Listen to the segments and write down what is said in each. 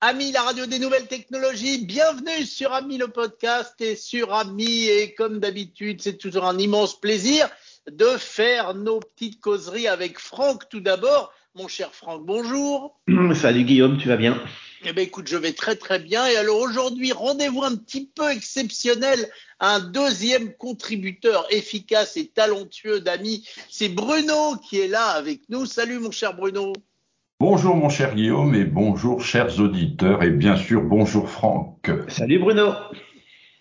Ami, la radio des nouvelles technologies, bienvenue sur Ami le podcast et sur Ami. Et comme d'habitude, c'est toujours un immense plaisir de faire nos petites causeries avec Franck tout d'abord. Mon cher Franck, bonjour. Salut Guillaume, tu vas bien? Eh bien écoute, je vais très très bien. Et alors aujourd'hui, rendez-vous un petit peu exceptionnel. Un deuxième contributeur efficace et talentueux d'amis, c'est Bruno qui est là avec nous. Salut mon cher Bruno. Bonjour mon cher Guillaume et bonjour chers auditeurs et bien sûr bonjour Franck. Salut Bruno.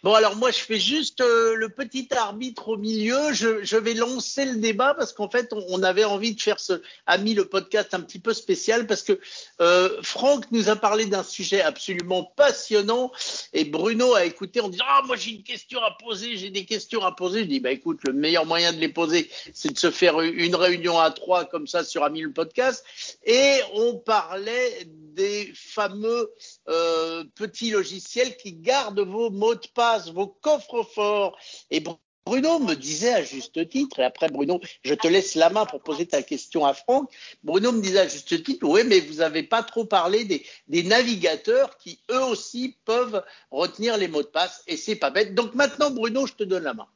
Bon, alors moi, je fais juste euh, le petit arbitre au milieu. Je, vais lancer le débat parce qu'en fait, on, on, avait envie de faire ce ami le podcast un petit peu spécial parce que euh, Franck nous a parlé d'un sujet absolument passionnant et Bruno a écouté en disant ah moi j'ai une question à poser, j'ai des questions à poser. Je dis bah écoute, le meilleur moyen de les poser, c'est de se faire une réunion à trois comme ça sur ami le podcast et on parlait des fameux euh, petits logiciels qui gardent vos mots de passe, vos coffres forts. Et Bruno me disait à juste titre, et après Bruno, je te laisse la main pour poser ta question à Franck. Bruno me disait à juste titre, oui, mais vous n'avez pas trop parlé des, des, navigateurs qui eux aussi peuvent retenir les mots de passe, et c'est pas bête. Donc maintenant, Bruno, je te donne la main.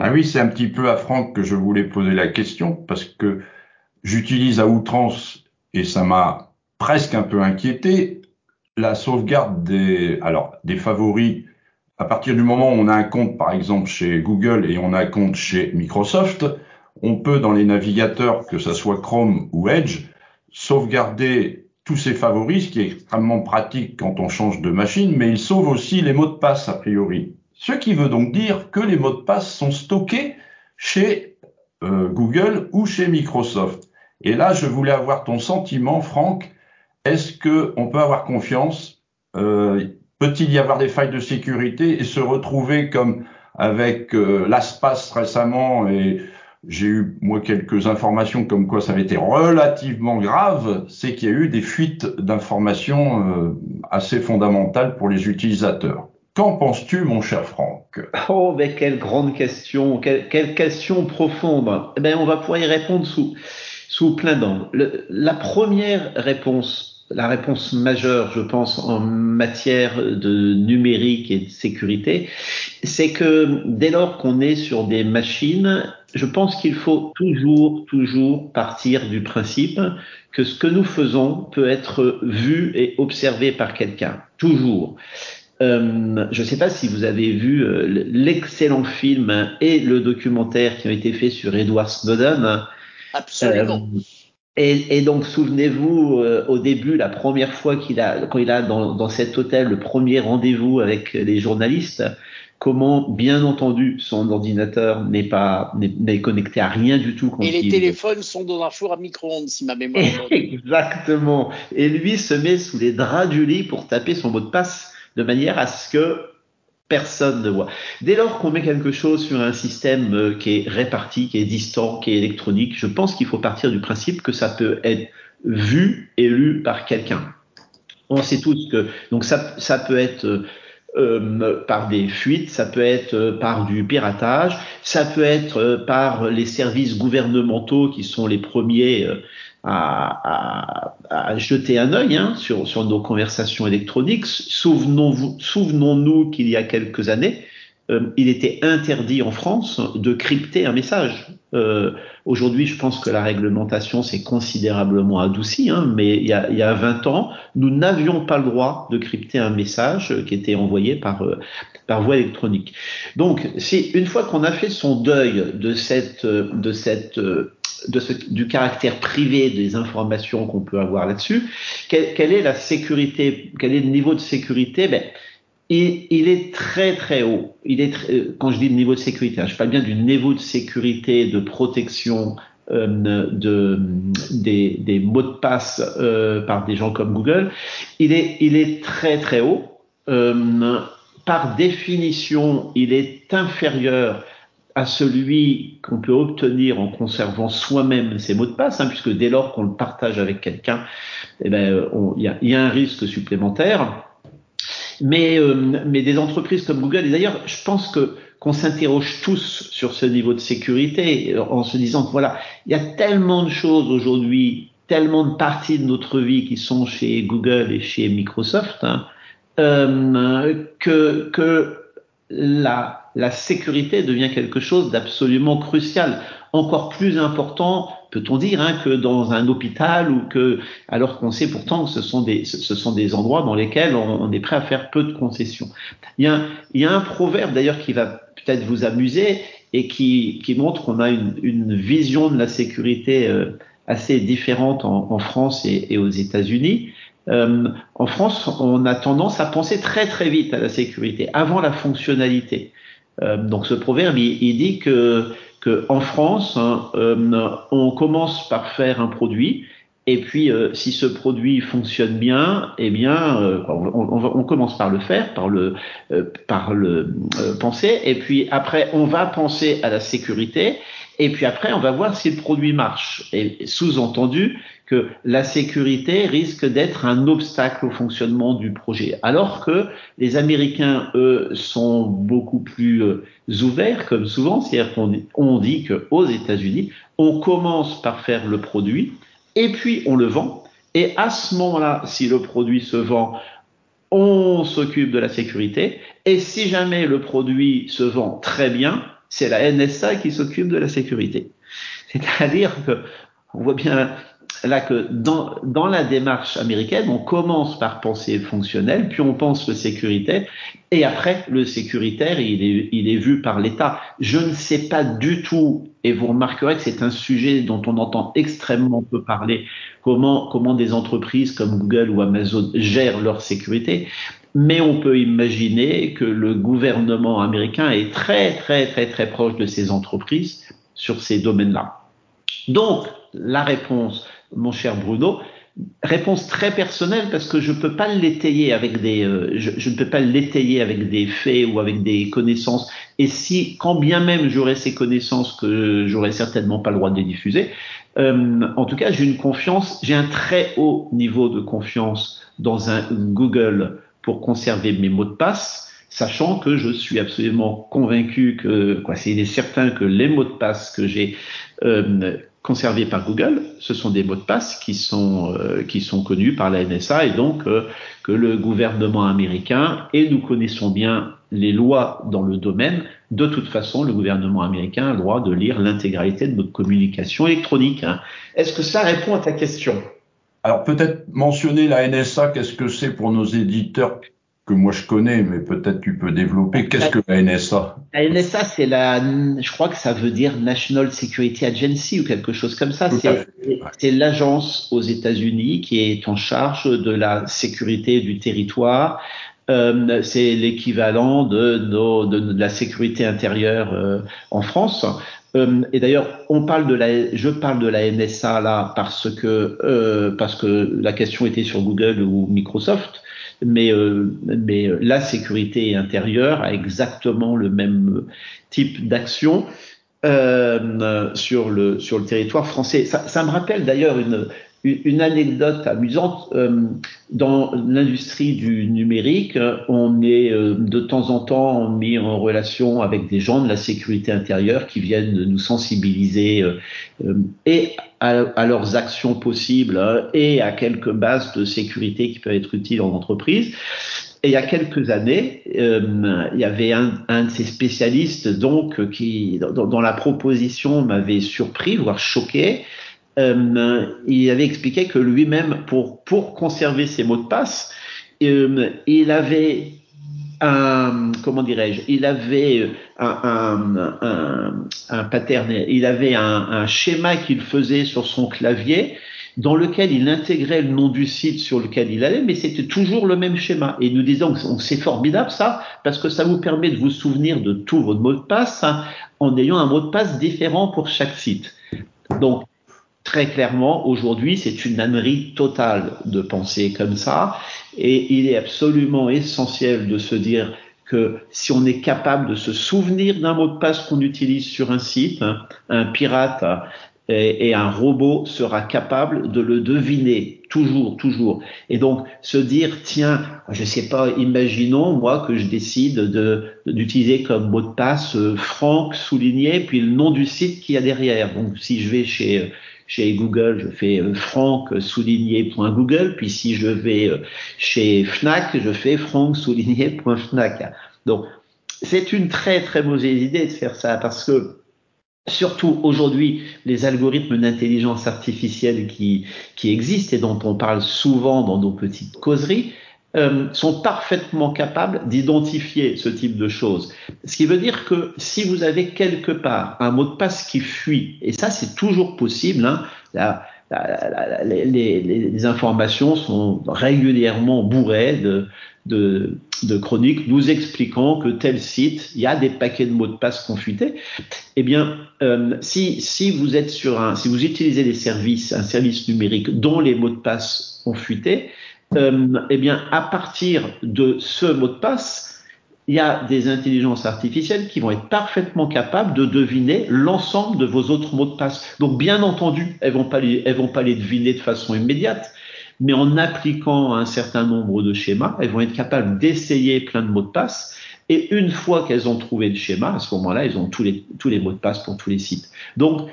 Ah oui, c'est un petit peu à Franck que je voulais poser la question, parce que j'utilise à outrance, et ça m'a presque un peu inquiété, la sauvegarde des, alors, des favoris. À partir du moment où on a un compte, par exemple, chez Google et on a un compte chez Microsoft, on peut, dans les navigateurs, que ce soit Chrome ou Edge, sauvegarder tous ces favoris, ce qui est extrêmement pratique quand on change de machine, mais il sauve aussi les mots de passe, a priori. Ce qui veut donc dire que les mots de passe sont stockés chez euh, Google ou chez Microsoft. Et là, je voulais avoir ton sentiment, Franck, est-ce qu'on peut avoir confiance euh, Peut-il y avoir des failles de sécurité et se retrouver comme avec euh, l'ASPAS récemment et j'ai eu moi quelques informations comme quoi ça avait été relativement grave, c'est qu'il y a eu des fuites d'informations euh, assez fondamentales pour les utilisateurs. Qu'en penses-tu, mon cher Franck? Oh, mais quelle grande question, quelle, question profonde. Eh ben, on va pouvoir y répondre sous, sous plein d'angles. La première réponse la réponse majeure, je pense, en matière de numérique et de sécurité, c'est que dès lors qu'on est sur des machines, je pense qu'il faut toujours, toujours partir du principe que ce que nous faisons peut être vu et observé par quelqu'un. Toujours. Euh, je ne sais pas si vous avez vu euh, l'excellent film et le documentaire qui ont été faits sur Edward Snowden. Absolument. Euh, et, et, donc, souvenez-vous, euh, au début, la première fois qu'il a, quand il a dans, dans cet hôtel le premier rendez-vous avec les journalistes, comment, bien entendu, son ordinateur n'est pas n'est connecté à rien du tout. et les téléphones sont dans un four à micro-ondes, si ma mémoire. Exactement. Et lui se met sous les draps du lit pour taper son mot de passe de manière à ce que personne ne voit. Dès lors qu'on met quelque chose sur un système euh, qui est réparti, qui est distant, qui est électronique, je pense qu'il faut partir du principe que ça peut être vu et lu par quelqu'un. On sait tous que donc ça, peut être euh, euh par des fuites, ça peut être par du piratage, ça peut être par les services gouvernementaux qui sont les premiers à, à, à, jeter un œil hein, sur, sur nos conversations électroniques. Souvenons-nous souvenons qu'il y a quelques années, euh, il était interdit en France de crypter un message. Euh, Aujourd'hui, je pense que la réglementation s'est considérablement adoucie, hein, mais il y, a, il y a 20 ans, nous n'avions pas le droit de crypter un message qui était envoyé par, euh, par voie électronique. Donc, c'est une fois qu'on a fait son deuil de cette, de cette de ce, du caractère privé des informations qu'on peut avoir là-dessus. Quelle, est la sécurité Quel est le niveau de sécurité? Ben, il, est très très haut. Il est très, euh, quand je dis niveau de sécurité, hein, je parle bien du niveau de sécurité, de protection euh, de, des, des, mots de passe euh, par des gens comme Google. Il est, il est très très haut. Euh, par définition, il est inférieur à celui qu'on peut obtenir en conservant soi-même ses mots de passe, hein, puisque dès lors qu'on le partage avec quelqu'un, eh ben, il y a, un risque supplémentaire. Mais, euh, mais des entreprises comme Google, et d'ailleurs, je pense qu'on s'interroge tous sur ce niveau de sécurité en se disant que voilà, il y a tellement de choses aujourd'hui tellement de parties de notre vie qui sont chez Google et chez Microsoft hein, euh, que, que la, la sécurité devient quelque chose d'absolument crucial, encore plus important, peut-on dire, hein, que dans un hôpital ou que, alors qu'on sait pourtant que ce sont des, ce sont des endroits dans lesquels on, on est prêt à faire peu de concessions. Il y a, il y a un proverbe d'ailleurs qui va peut-être vous amuser et qui, qui montre qu'on a une, une, vision de la sécurité euh, assez différente en, France et, aux États-Unis. Euh, en France, on a tendance à penser très très vite à la sécurité, avant la fonctionnalité. Euh, donc ce proverbe, il, dit que, en France, hein, euh, on commence par faire un produit, et puis si ce produit fonctionne bien, eh bien, on, commence par le faire, par le penser, et puis après, on va penser à la sécurité, et puis après, on va voir si le produit marche. Et sous-entendu que la sécurité risque d'être un obstacle au fonctionnement du projet. Alors que les Américains, eux, sont beaucoup plus euh, ouverts, comme souvent. C'est-à-dire qu'on on dit qu'aux États-Unis, on commence par faire le produit, et puis on le vend. Et à ce moment-là, si le produit se vend, on s'occupe de la sécurité. Et si jamais le produit se vend très bien, c'est la NSA qui s'occupe de la sécurité. C'est-à-dire que on voit bien là que dans, dans la démarche américaine, on commence par penser fonctionnel, puis on pense le sécuritaire, et après le sécuritaire, il est, il est vu par l'État. Je ne sais pas du tout, et vous remarquerez que c'est un sujet dont on entend extrêmement peu parler, comment, comment des entreprises comme Google ou Amazon gèrent leur sécurité. Mais on peut imaginer que le gouvernement américain est très, très, très, très proche de ces entreprises sur ces domaines-là. Donc, la réponse, mon cher Bruno, réponse très personnelle parce que je peux pas l'étayer avec des, euh, je, je, ne peux pas l'étayer avec des faits ou avec des connaissances. Et si, quand bien même j'aurais ces connaissances que j'aurais certainement pas le droit de les diffuser, euh, en tout cas, j'ai une confiance, j'ai un très haut niveau de confiance dans un Google pour conserver mes mots de passe, sachant que je suis absolument convaincu que, quoi, c'est certain que les mots de passe que j'ai euh, conservés par Google, ce sont des mots de passe qui sont euh, qui sont connus par la NSA et donc euh, que le gouvernement américain et nous connaissons bien les lois dans le domaine. De toute façon, le gouvernement américain a le droit de lire l'intégralité de notre communication électronique. Hein. Est-ce que ça répond à ta question? Alors peut-être mentionner la NSA, qu'est-ce que c'est pour nos éditeurs? Que moi je connais, mais peut-être tu peux développer. Qu'est-ce que la NSA La NSA, c'est la, je crois que ça veut dire National Security Agency ou quelque chose comme ça. C'est l'agence aux États-Unis qui est en charge de la sécurité du territoire. Euh, c'est l'équivalent de, la sécurité intérieure euh, en France. Euh, et d'ailleurs, on parle de la, je parle de la NSA là parce que parce que la question était sur Google ou Microsoft, mais mais la sécurité intérieure a exactement le même type d'action. Sur le sur le territoire français. Ça, ça me rappelle d'ailleurs une une anecdote amusante, euh, dans l'industrie du numérique, on est euh, de temps en temps mis en relation avec des gens de la sécurité intérieure qui viennent nous sensibiliser euh, et à, leurs actions possibles hein, et à quelques bases de sécurité qui peuvent être utiles en entreprise. Et il y a quelques années, euh, il y avait un, un, de ces spécialistes donc qui, dans, dans la proposition, m'avait surpris, voire choqué, euh, il avait expliqué que lui-même, pour, pour conserver ses mots de passe, euh, il avait un, comment dirais-je, il avait un, un, un, un pattern, il avait un, schéma qu'il faisait sur son clavier dans lequel il intégrait le nom du site sur lequel il allait, mais c'était toujours le même schéma. Et nous disons que c'est formidable ça, parce que ça vous permet de vous souvenir de tous vos mots de passe hein, en ayant un mot de passe différent pour chaque site. Donc, très clairement, aujourd'hui, c'est une ânerie totale de penser comme ça. Et il est absolument essentiel de se dire que si on est capable de se souvenir d'un mot de passe qu'on utilise sur un site, hein, un pirate et, un robot sera capable de le deviner toujours, toujours. Et donc se dire tiens, je sais pas, imaginons moi que je décide de d'utiliser comme mot de passe euh, Franck souligné puis le nom du site qu'il y a derrière. Donc si je vais chez chez Google, je fais euh, franck souligné Google, puis si je vais euh, chez Fnac, je fais franck souligné Fnac. Donc, c'est une très très mauvaise idée de faire ça parce que surtout aujourd'hui, les algorithmes d'intelligence artificielle qui existent et dont on parle souvent dans nos petites causeries, euh, sont parfaitement capables d'identifier ce type de choses. Ce qui veut dire que si vous avez quelque part un mot de passe qui fuit, et ça c'est toujours possible, hein, les, les, les, informations sont régulièrement bourrées de, de, de, chroniques nous expliquant que tel site, il y a des paquets de mots de passe confutés. Eh bien, euh, si, si vous êtes sur un, si vous utilisez des services, un service numérique dont les mots de passe ont fuité, eh bien, à partir de ce mot de passe, il y a des intelligences artificielles qui vont être parfaitement capables de deviner l'ensemble de vos autres mots de passe. Donc, bien entendu, elles vont vont pas les deviner de façon immédiate, mais en appliquant un certain nombre de schémas, elles vont être capables d'essayer plein de mots de passe. Et une fois qu'elles ont trouvé le schéma, à ce moment-là, elles ont tous les, tous les mots de passe pour tous les sites. Donc,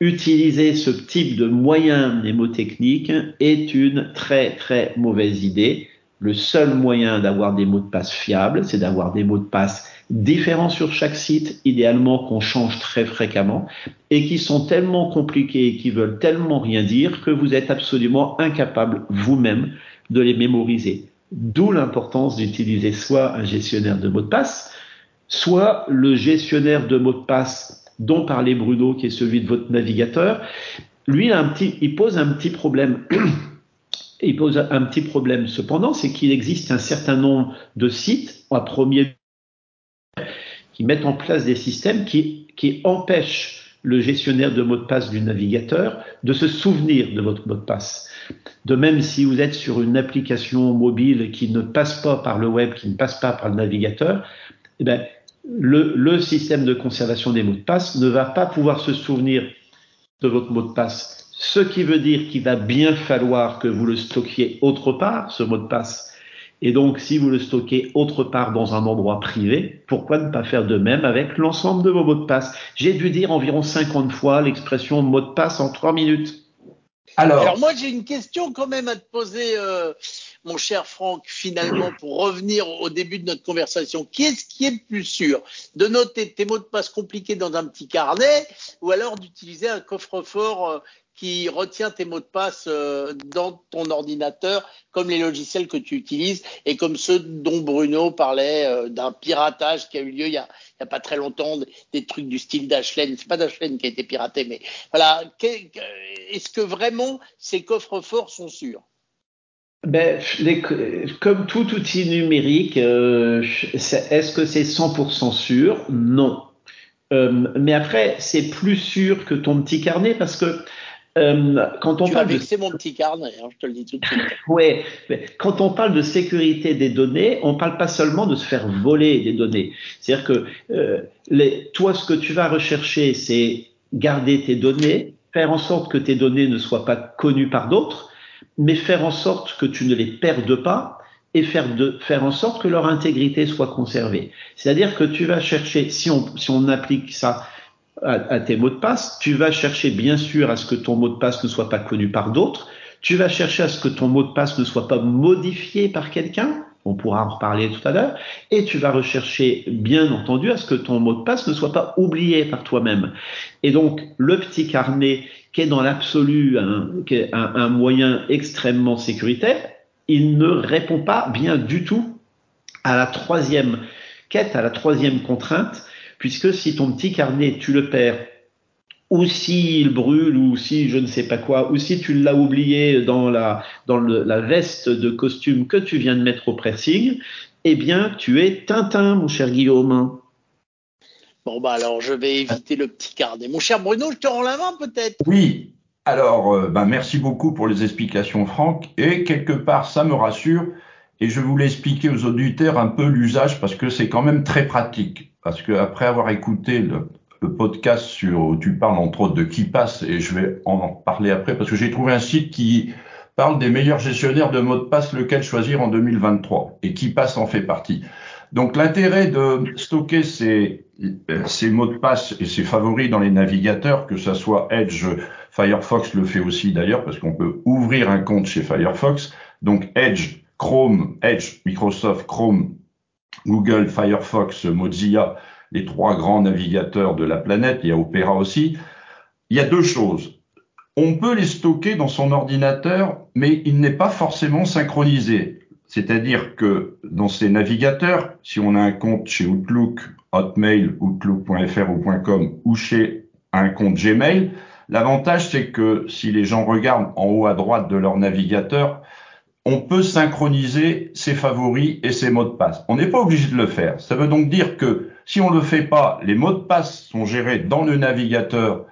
utiliser ce type de moyen mnémotechnique est une très très mauvaise idée. Le seul moyen d'avoir des mots de passe fiables, c'est d'avoir des mots de passe différents sur chaque site, idéalement qu'on change très fréquemment, et qui sont tellement compliqués et qui veulent tellement rien dire que vous êtes absolument incapable vous-même de les mémoriser. D'où l'importance d'utiliser soit un gestionnaire de mots de passe, soit le gestionnaire de mots de passe dont parlait Bruno, qui est celui de votre navigateur, lui, il, pose un petit problème. il pose un petit problème cependant, c'est qu'il existe un certain nombre de sites, en premier, qui mettent en place des systèmes qui, qui empêchent le gestionnaire de mots de passe du navigateur de se souvenir de votre mot de passe. De même, si vous êtes sur une application mobile qui ne passe pas par le web, qui ne passe pas par le navigateur, eh bien, le, système de conservation des mots de passe ne va pas pouvoir se souvenir de votre mot de passe. Ce qui veut dire qu'il va bien falloir que vous le stockiez autre part, ce mot de passe. Et donc, si vous le stockez autre part dans un endroit privé, pourquoi ne pas faire de même avec l'ensemble de vos mots de passe? J'ai dû dire environ 50 fois l'expression mot de passe en 3 minutes. Alors, moi, j'ai une question quand même à te poser. Euh, mon cher Franck, finalement, pour revenir au début de notre conversation, qu'est-ce qui est plus sûr? De noter tes mots de passe compliqués dans un petit carnet ou alors d'utiliser un coffre-fort euh, qui retient tes mots de passe euh, dans ton ordinateur, comme les logiciels que tu utilises et comme ceux dont Bruno parlait euh, d'un piratage qui a eu lieu il y a, pas très longtemps, des trucs du style d'Ashlen. C'est pas d'Ashlen qui a été piraté, mais voilà. Est-ce que vraiment ces coffres-forts sont sûrs? Ben, comme tout outil numérique, euh, est-ce que c'est 100% sûr? Non. Euh, mais après, c'est plus sûr que ton petit carnet parce que euh, quand on tu parle de... c'est mon petit carnet, hein, je te le dis tout de suite. ouais, quand on parle de sécurité des données, on parle pas seulement de se faire voler des données. C'est-à-dire que euh, les, toi, ce que tu vas rechercher, c'est garder tes données, faire en sorte que tes données ne soient pas connues par d'autres mais faire en sorte que tu ne les perdes pas et faire, de, faire en sorte que leur intégrité soit conservée. C'est-à-dire que tu vas chercher, si on, si on applique ça à, à, tes mots de passe, tu vas chercher bien sûr à ce que ton mot de passe ne soit pas connu par d'autres, tu vas chercher à ce que ton mot de passe ne soit pas modifié par quelqu'un, on pourra en reparler tout à l'heure, et tu vas rechercher bien entendu à ce que ton mot de passe ne soit pas oublié par toi-même. Et donc le petit carnet qui est dans l'absolu un, un, un, moyen extrêmement sécuritaire, il ne répond pas bien du tout à la troisième quête, à la troisième contrainte, puisque si ton petit carnet, tu le perds, ou s'il brûle, ou si je ne sais pas quoi, ou si tu l'as oublié dans la, dans le, la veste de costume que tu viens de mettre au pressing, eh bien, tu es Tintin, mon cher Guillaume. Bon, bah alors je vais éviter le petit carnet. Mon cher Bruno, je te rends la main peut-être? Oui. Alors, euh, bah, merci beaucoup pour les explications, Franck. Et quelque part, ça me rassure. Et je voulais expliquer aux auditeurs un peu l'usage parce que c'est quand même très pratique. Parce que après avoir écouté le, le, podcast sur où tu parles entre autres de qui passe et je vais en parler après parce que j'ai trouvé un site qui parle des meilleurs gestionnaires de mots de passe lequel choisir en 2023 et qui passe en fait partie. Donc l'intérêt de stocker ces, ces mots de passe et ces favoris dans les navigateurs, que ça soit Edge, Firefox le fait aussi d'ailleurs, parce qu'on peut ouvrir un compte chez Firefox. Donc Edge, Chrome, Edge, Microsoft, Chrome, Google, Firefox, Mozilla, les trois grands navigateurs de la planète, il y a Opera aussi. Il y a deux choses. On peut les stocker dans son ordinateur, mais il n'est pas forcément synchronisé. C'est-à-dire que dans ces navigateurs, si on a un compte chez Outlook, Hotmail, Outlook.fr ou .com ou chez un compte Gmail, l'avantage c'est que si les gens regardent en haut à droite de leur navigateur, on peut synchroniser ses favoris et ses mots de passe. On n'est pas obligé de le faire. Ça veut donc dire que si on ne le fait pas, les mots de passe sont gérés dans le navigateur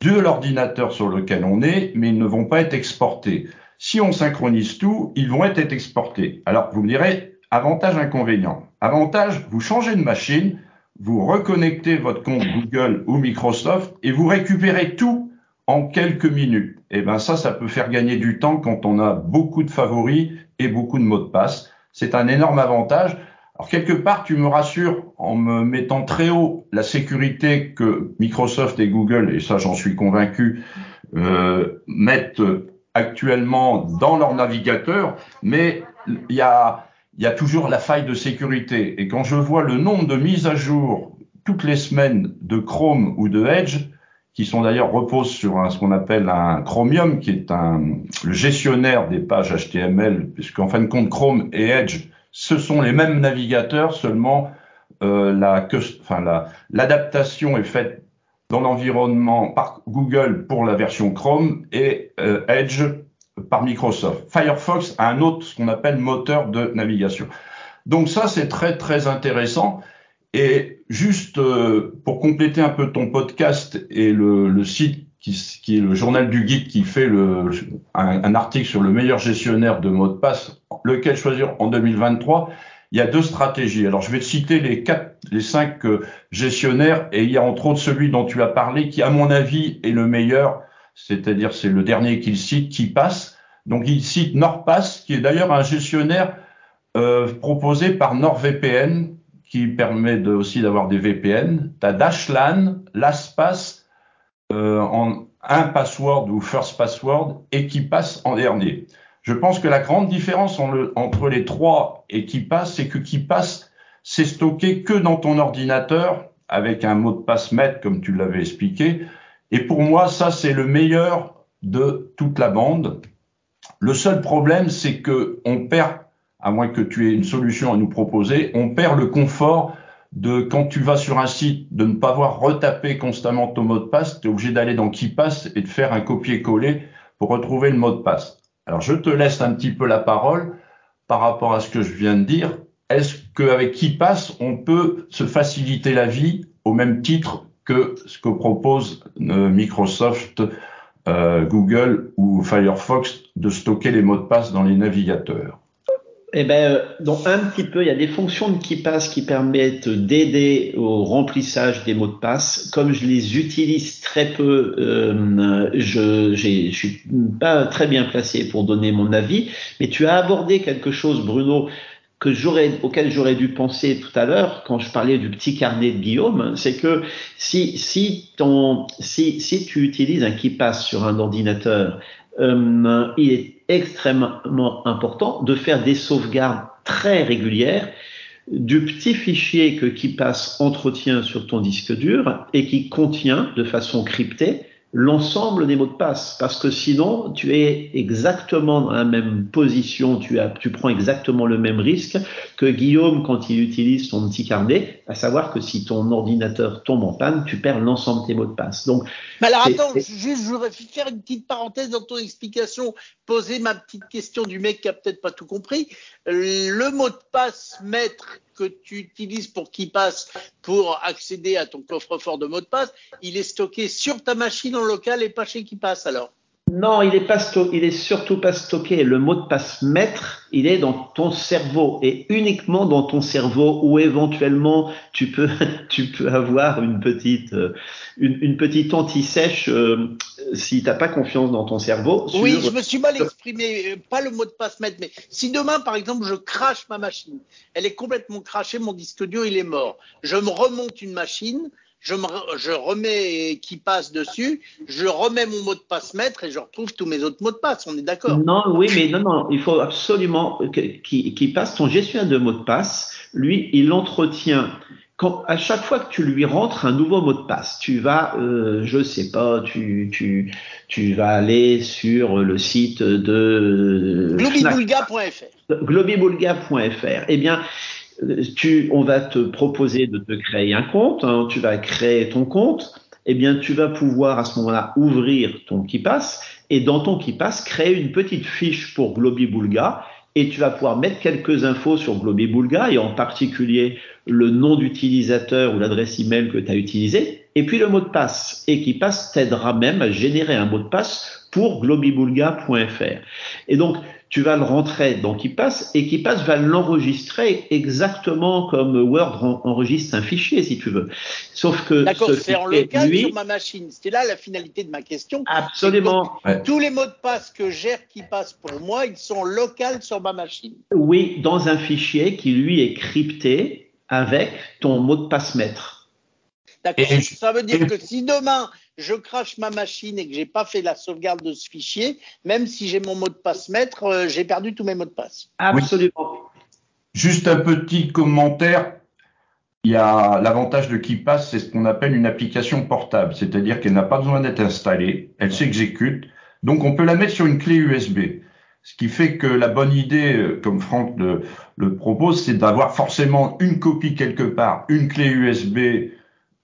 de l'ordinateur sur lequel on est, mais ils ne vont pas être exportés. Si on synchronise tout, ils vont être exportés. Alors, vous me direz, avantage, inconvénient. Avantage, vous changez de machine, vous reconnectez votre compte Google ou Microsoft et vous récupérez tout en quelques minutes. Et eh ben ça, ça peut faire gagner du temps quand on a beaucoup de favoris et beaucoup de mots de passe. C'est un énorme avantage. Alors quelque part, tu me rassures en me mettant très haut la sécurité que Microsoft et Google, et ça j'en suis convaincu, euh, mettent actuellement dans leur navigateur, mais il y a, y a toujours la faille de sécurité. Et quand je vois le nombre de mises à jour toutes les semaines de Chrome ou de Edge, qui sont d'ailleurs reposent sur un, ce qu'on appelle un Chromium, qui est un, le gestionnaire des pages HTML, puisqu'en fin de compte, Chrome et Edge, ce sont les mêmes navigateurs, seulement euh, la, enfin, l'adaptation est faite dans l'environnement par Google pour la version Chrome et euh, Edge par Microsoft. Firefox a un autre, ce qu'on appelle moteur de navigation. Donc ça, c'est très très intéressant. Et juste euh, pour compléter un peu ton podcast et le, le site qui, qui, est le journal du geek qui fait le, un, un, article sur le meilleur gestionnaire de mots de passe, lequel choisir en 2023, il y a deux stratégies. Alors, je vais te citer les quatre, les cinq euh, gestionnaires, et il y a entre autres celui dont tu as parlé, qui, à mon avis, est le meilleur. C'est-à-dire, c'est le dernier qu'il cite, qui passe. Donc, il cite NordPass, qui est d'ailleurs un gestionnaire euh, proposé par NordVPN, qui permet de, aussi d'avoir des VPN. Tu as Dashlan, LastPass, euh, en un password ou first password, et qui passe en dernier. Je pense que la grande différence entre les trois et qui passe, c'est que qui passe, c'est stocké que dans ton ordinateur avec un mot de passe maître, comme tu l'avais expliqué. Et pour moi, ça, c'est le meilleur de toute la bande. Le seul problème, c'est que on perd, à moins que tu aies une solution à nous proposer, on perd le confort de quand tu vas sur un site de ne pas voir retaper constamment ton mot de passe, tu es obligé d'aller dans qui passe et de faire un copier-coller pour retrouver le mot de passe. Alors je te laisse un petit peu la parole par rapport à ce que je viens de dire. Est-ce qu'avec qui passe, on peut se faciliter la vie au même titre que ce que propose euh, Microsoft, euh, Google ou Firefox de stocker les mots de passe dans les navigateurs? Eh ben, euh, donc un petit peu, il y a des fonctions de KeePass qui permettent d'aider au remplissage des mots de passe. Comme je les utilise très peu, euh, je ne suis pas très bien placé pour donner mon avis. Mais tu as abordé quelque chose, Bruno, que j'aurais, auquel j'aurais dû penser tout à l'heure quand je parlais du petit carnet de Guillaume, c'est que si, si, ton, si, si tu utilises un KeePass sur un ordinateur, euh, il est extrêmement important de faire des sauvegardes très régulières du petit fichier que qui passe entretien sur ton disque dur et qui contient de façon cryptée l'ensemble des mots de passe, parce que sinon, tu es exactement dans la même position, tu, as, tu prends exactement le même risque que Guillaume quand il utilise son petit carnet, à savoir que si ton ordinateur tombe en panne, tu perds l'ensemble de tes mots de passe. Donc, Mais alors attends, juste, je voudrais faire une petite parenthèse dans ton explication, poser ma petite question du mec qui a peut-être pas tout compris. Le mot de passe maître que tu utilises pour qui passe pour accéder à ton coffre-fort de mot de passe, il est stocké sur ta machine en local et pas chez qui passe alors Non, il est pas il est surtout pas stocké. Le mot de passe maître, il est dans ton cerveau et uniquement dans ton cerveau où éventuellement tu peux, avoir une petite, euh, une, petite anti-sèche euh, si t'as pas confiance dans ton cerveau. Oui, je me suis mal exprimé. Euh, pas le mot de passe maître, mais si demain, par exemple, je crache ma machine, elle est complètement crachée, mon disque dur, il est mort. Je me remonte une machine je, me, je remets qui passe dessus, je remets mon mot de passe maître et je retrouve tous mes autres mots de passe. On est d'accord Non, oui, mais non, non, il faut absolument qu'il passe ton gestionnaire de mot de passe. Lui, il entretient. Quand, à chaque fois que tu lui rentres un nouveau mot de passe, tu vas, euh, je sais pas, tu, tu, tu vas aller sur le site de globibulga.fr. Globibulga.fr. Eh bien, tu, on va te proposer de te créer un compte, hein, tu vas créer ton compte, eh bien tu vas pouvoir à ce moment-là ouvrir ton KeePass et dans ton KeePass créer une petite fiche pour GlobiBulga et tu vas pouvoir mettre quelques infos sur GlobiBulga et en particulier le nom d'utilisateur ou l'adresse email que tu as utilisé et puis le mot de passe. Et KeePass t'aidera même à générer un mot de passe pour globibulga.fr. Et donc, tu vas le rentrer dans KeePass et KeePass va l'enregistrer exactement comme Word enregistre un fichier, si tu veux. Sauf que D'accord, c'est en local sur ma machine. C'était là la finalité de ma question. Absolument. Tous les mots de passe que gère KeePass pour moi, ils sont locaux sur ma machine. Oui, dans un fichier qui lui est crypté avec ton mot de passe maître. D'accord. Ça veut dire que si demain je crache ma machine et que j'ai pas fait la sauvegarde de ce fichier, même si j'ai mon mot de passe maître, euh, j'ai perdu tous mes mots de passe. Absolument. Juste un petit commentaire. Il y a l'avantage de KeePass, c'est ce qu'on appelle une application portable, c'est-à-dire qu'elle n'a pas besoin d'être installée, elle s'exécute, donc on peut la mettre sur une clé USB. Ce qui fait que la bonne idée, euh, comme Franck le, le propose, c'est d'avoir forcément une copie quelque part, une clé USB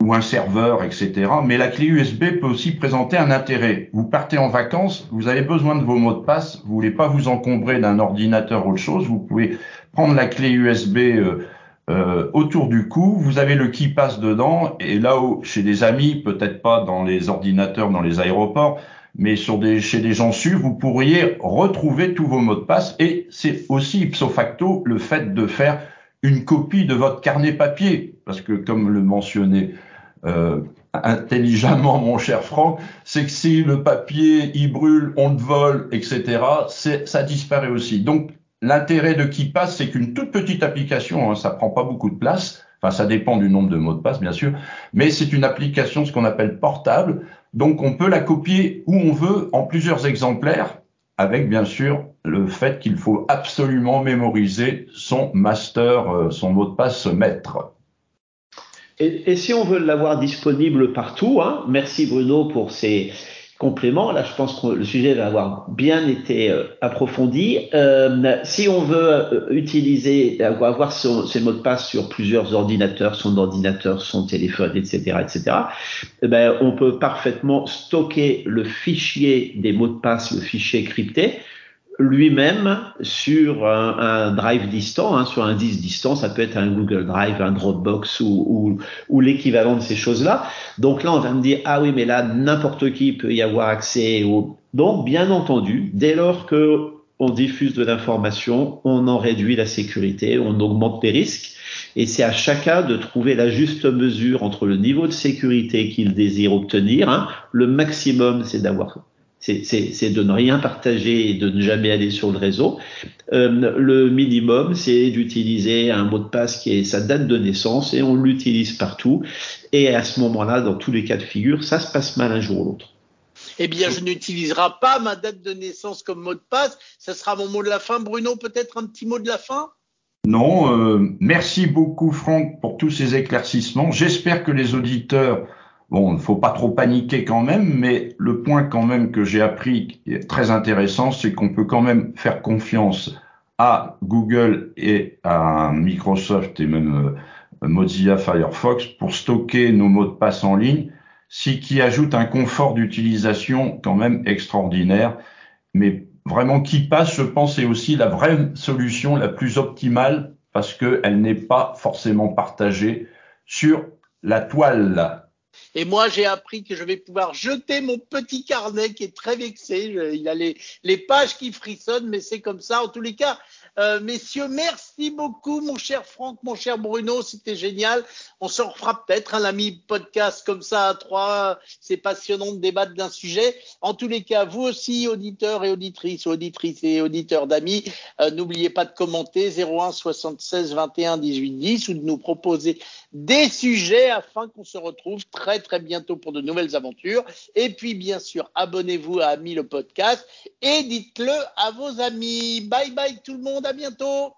ou un serveur, etc. Mais la clé USB peut aussi présenter un intérêt. Vous partez en vacances, vous avez besoin de vos mots de passe, vous voulez pas vous encombrer d'un ordinateur ou autre chose, vous pouvez prendre la clé USB euh, euh, autour du cou, vous avez le qui passe dedans, et là où chez des amis, peut-être pas dans les ordinateurs, dans les aéroports, mais sur des, chez des gens sûrs, vous pourriez retrouver tous vos mots de passe, et c'est aussi ipso facto le fait de faire une copie de votre carnet papier, parce que comme le mentionnait euh, intelligemment, mon cher Franck, c'est que si le papier il brûle, on le vole, etc., ça disparaît aussi. Donc l'intérêt de KeePass, c'est qu'une toute petite application, hein, ça prend pas beaucoup de place. Enfin, ça dépend du nombre de mots de passe, bien sûr, mais c'est une application, ce qu'on appelle portable. Donc, on peut la copier où on veut en plusieurs exemplaires, avec bien sûr le fait qu'il faut absolument mémoriser son master, euh, son mot de passe maître. Et, si on veut l'avoir disponible partout, hein, merci Bruno pour ces compléments. Là, je pense que le sujet va avoir bien été euh, approfondi. Euh, si on veut euh, utiliser, avoir ses mots de passe sur plusieurs ordinateurs, son ordinateur, son téléphone, etc., etc., eh ben, on peut parfaitement stocker le fichier des mots de passe, le fichier crypté, lui-même sur un, un, drive distant, hein, sur un disque distant, ça peut être un Google Drive, un Dropbox ou, ou, ou l'équivalent de ces choses-là. Donc là, on va me dire, ah oui, mais là, n'importe qui peut y avoir accès. Au... Donc, bien entendu, dès lors que on diffuse de l'information, on en réduit la sécurité, on augmente les risques. Et c'est à chacun de trouver la juste mesure entre le niveau de sécurité qu'il désire obtenir. Hein. Le maximum, c'est d'avoir c'est de ne rien partager et de ne jamais aller sur le réseau. Euh, le minimum, c'est d'utiliser un mot de passe qui est sa date de naissance et on l'utilise partout. Et à ce moment-là, dans tous les cas de figure, ça se passe mal un jour ou l'autre. Eh bien, je n'utiliserai pas ma date de naissance comme mot de passe. Ce sera mon mot de la fin. Bruno, peut-être un petit mot de la fin? Non, euh, merci beaucoup Franck pour tous ces éclaircissements. J'espère que les auditeurs Bon, il ne faut pas trop paniquer quand même, mais le point quand même que j'ai appris qui est très intéressant, c'est qu'on peut quand même faire confiance à Google et à Microsoft et même euh, Mozilla Firefox pour stocker nos mots de passe en ligne, ce qui ajoute un confort d'utilisation quand même extraordinaire. Mais vraiment, qui passe, je pense, est aussi la vraie solution la plus optimale parce qu'elle n'est pas forcément partagée sur la toile. Et moi, j'ai appris que je vais pouvoir jeter mon petit carnet qui est très vexé. il a les, les pages qui frissonnent, mais c'est comme ça. En tous les cas, euh, messieurs, merci beaucoup, mon cher Franck, mon cher Bruno, c'était génial. On se refera peut-être un ami podcast comme ça à trois. C'est passionnant de débattre d'un sujet. En tous les cas, vous aussi, auditeurs et auditrices, auditrices et auditeurs d'amis, euh, n'oubliez pas de commenter 01 76 21 18 10 ou de nous proposer des sujets afin qu'on se retrouve très très bientôt pour de nouvelles aventures. Et puis, bien sûr, abonnez-vous à Ami le podcast et dites-le à vos amis. Bye bye tout le bientôt